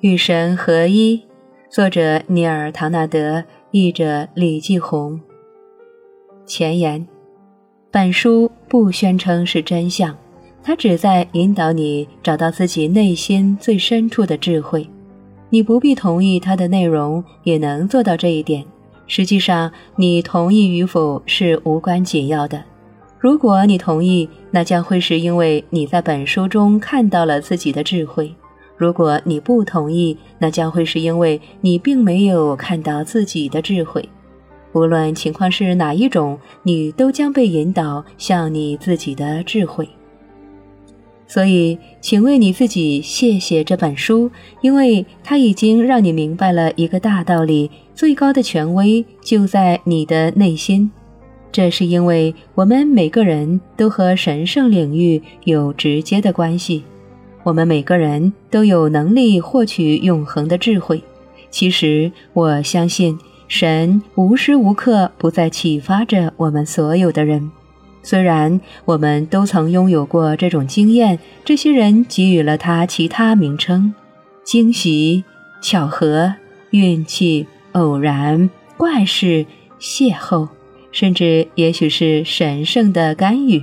与神合一，作者尼尔·唐纳德，译者李继红。前言：本书不宣称是真相，它旨在引导你找到自己内心最深处的智慧。你不必同意它的内容，也能做到这一点。实际上，你同意与否是无关紧要的。如果你同意，那将会是因为你在本书中看到了自己的智慧。如果你不同意，那将会是因为你并没有看到自己的智慧。无论情况是哪一种，你都将被引导向你自己的智慧。所以，请为你自己谢谢这本书，因为它已经让你明白了一个大道理：最高的权威就在你的内心。这是因为我们每个人都和神圣领域有直接的关系。我们每个人都有能力获取永恒的智慧。其实，我相信神无时无刻不在启发着我们所有的人。虽然我们都曾拥有过这种经验，这些人给予了他其他名称：惊喜、巧合、运气、偶然、怪事、邂逅，甚至也许是神圣的干预。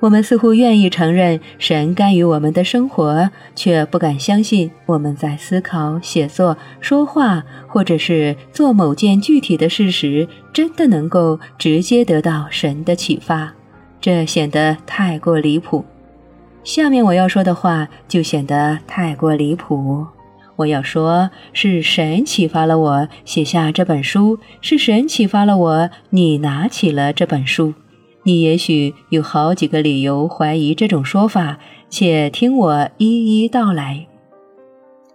我们似乎愿意承认神干预我们的生活，却不敢相信我们在思考、写作、说话，或者是做某件具体的事时，真的能够直接得到神的启发。这显得太过离谱。下面我要说的话就显得太过离谱。我要说，是神启发了我写下这本书，是神启发了我，你拿起了这本书。你也许有好几个理由怀疑这种说法，且听我一一道来。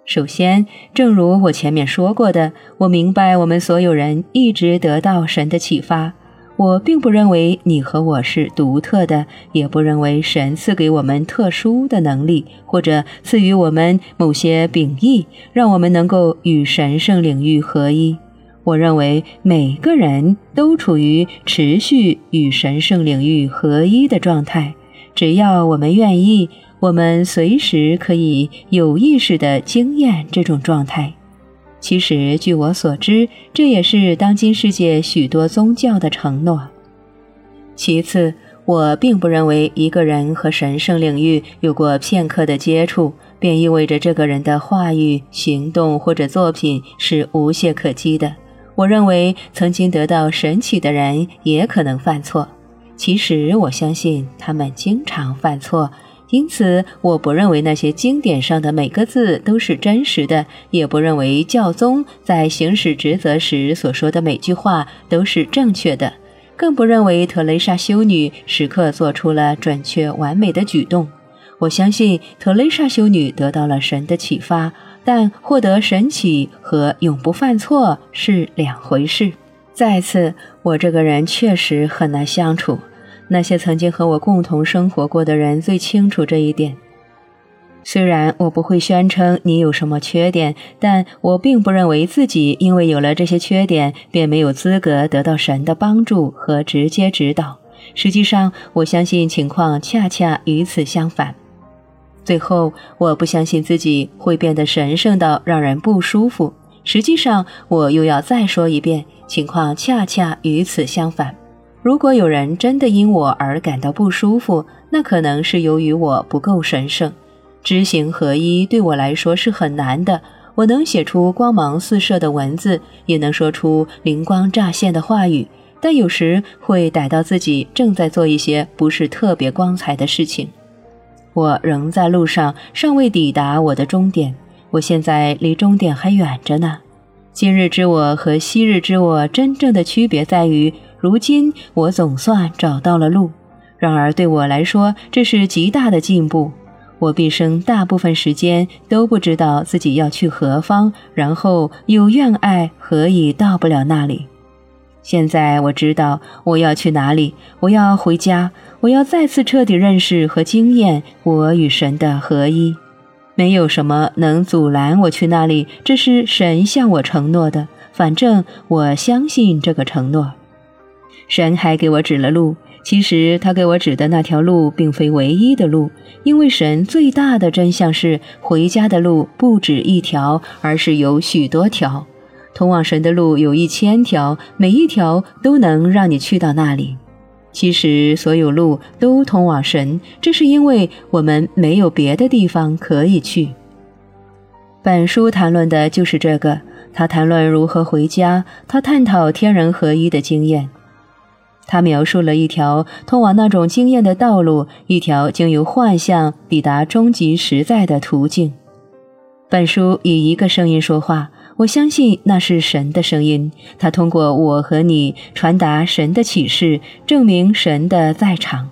首先，正如我前面说过的，我明白我们所有人一直得到神的启发。我并不认为你和我是独特的，也不认为神赐给我们特殊的能力，或者赐予我们某些秉义，让我们能够与神圣领域合一。我认为每个人都处于持续与神圣领域合一的状态。只要我们愿意，我们随时可以有意识地经验这种状态。其实，据我所知，这也是当今世界许多宗教的承诺。其次，我并不认为一个人和神圣领域有过片刻的接触，便意味着这个人的话语、行动或者作品是无懈可击的。我认为曾经得到神启的人也可能犯错，其实我相信他们经常犯错，因此我不认为那些经典上的每个字都是真实的，也不认为教宗在行使职责时所说的每句话都是正确的，更不认为特蕾莎修女时刻做出了准确完美的举动。我相信特蕾莎修女得到了神的启发。但获得神启和永不犯错是两回事。再次，我这个人确实很难相处。那些曾经和我共同生活过的人最清楚这一点。虽然我不会宣称你有什么缺点，但我并不认为自己因为有了这些缺点便没有资格得到神的帮助和直接指导。实际上，我相信情况恰恰与此相反。最后，我不相信自己会变得神圣到让人不舒服。实际上，我又要再说一遍，情况恰恰与此相反。如果有人真的因我而感到不舒服，那可能是由于我不够神圣。知行合一对我来说是很难的。我能写出光芒四射的文字，也能说出灵光乍现的话语，但有时会逮到自己正在做一些不是特别光彩的事情。我仍在路上，尚未抵达我的终点。我现在离终点还远着呢。今日之我和昔日之我真正的区别在于，如今我总算找到了路。然而对我来说，这是极大的进步。我毕生大部分时间都不知道自己要去何方，然后又怨爱何以到不了那里。现在我知道我要去哪里，我要回家，我要再次彻底认识和经验我与神的合一。没有什么能阻拦我去那里，这是神向我承诺的。反正我相信这个承诺。神还给我指了路，其实他给我指的那条路并非唯一的路，因为神最大的真相是回家的路不止一条，而是有许多条。通往神的路有一千条，每一条都能让你去到那里。其实所有路都通往神，这是因为我们没有别的地方可以去。本书谈论的就是这个，他谈论如何回家，他探讨天人合一的经验。他描述了一条通往那种经验的道路，一条经由幻象抵达终极实在的途径。本书以一个声音说话，我相信那是神的声音。他通过我和你传达神的启示，证明神的在场。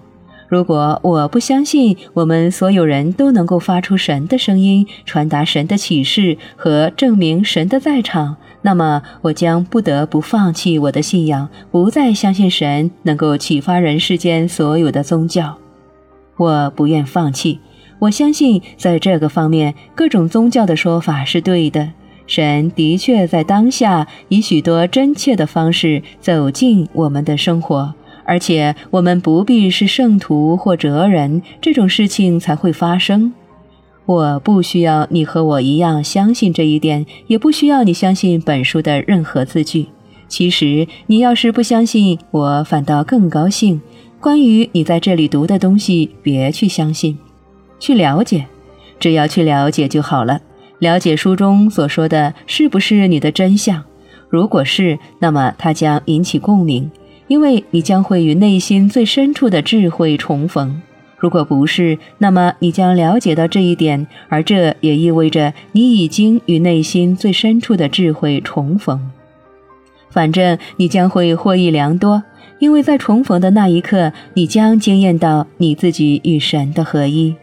如果我不相信我们所有人都能够发出神的声音，传达神的启示和证明神的在场，那么我将不得不放弃我的信仰，不再相信神能够启发人世间所有的宗教。我不愿放弃，我相信在这个方面，各种宗教的说法是对的。神的确在当下以许多真切的方式走进我们的生活。而且我们不必是圣徒或哲人，这种事情才会发生。我不需要你和我一样相信这一点，也不需要你相信本书的任何字句。其实，你要是不相信，我反倒更高兴。关于你在这里读的东西，别去相信，去了解，只要去了解就好了。了解书中所说的是不是你的真相？如果是，那么它将引起共鸣。因为你将会与内心最深处的智慧重逢，如果不是，那么你将了解到这一点，而这也意味着你已经与内心最深处的智慧重逢。反正你将会获益良多，因为在重逢的那一刻，你将惊艳到你自己与神的合一，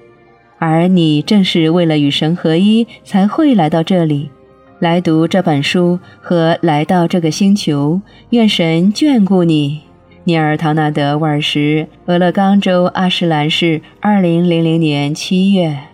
而你正是为了与神合一才会来到这里。来读这本书和来到这个星球，愿神眷顾你。尼尔·唐纳德·沃尔什，俄勒冈州阿什兰市，二零零零年七月。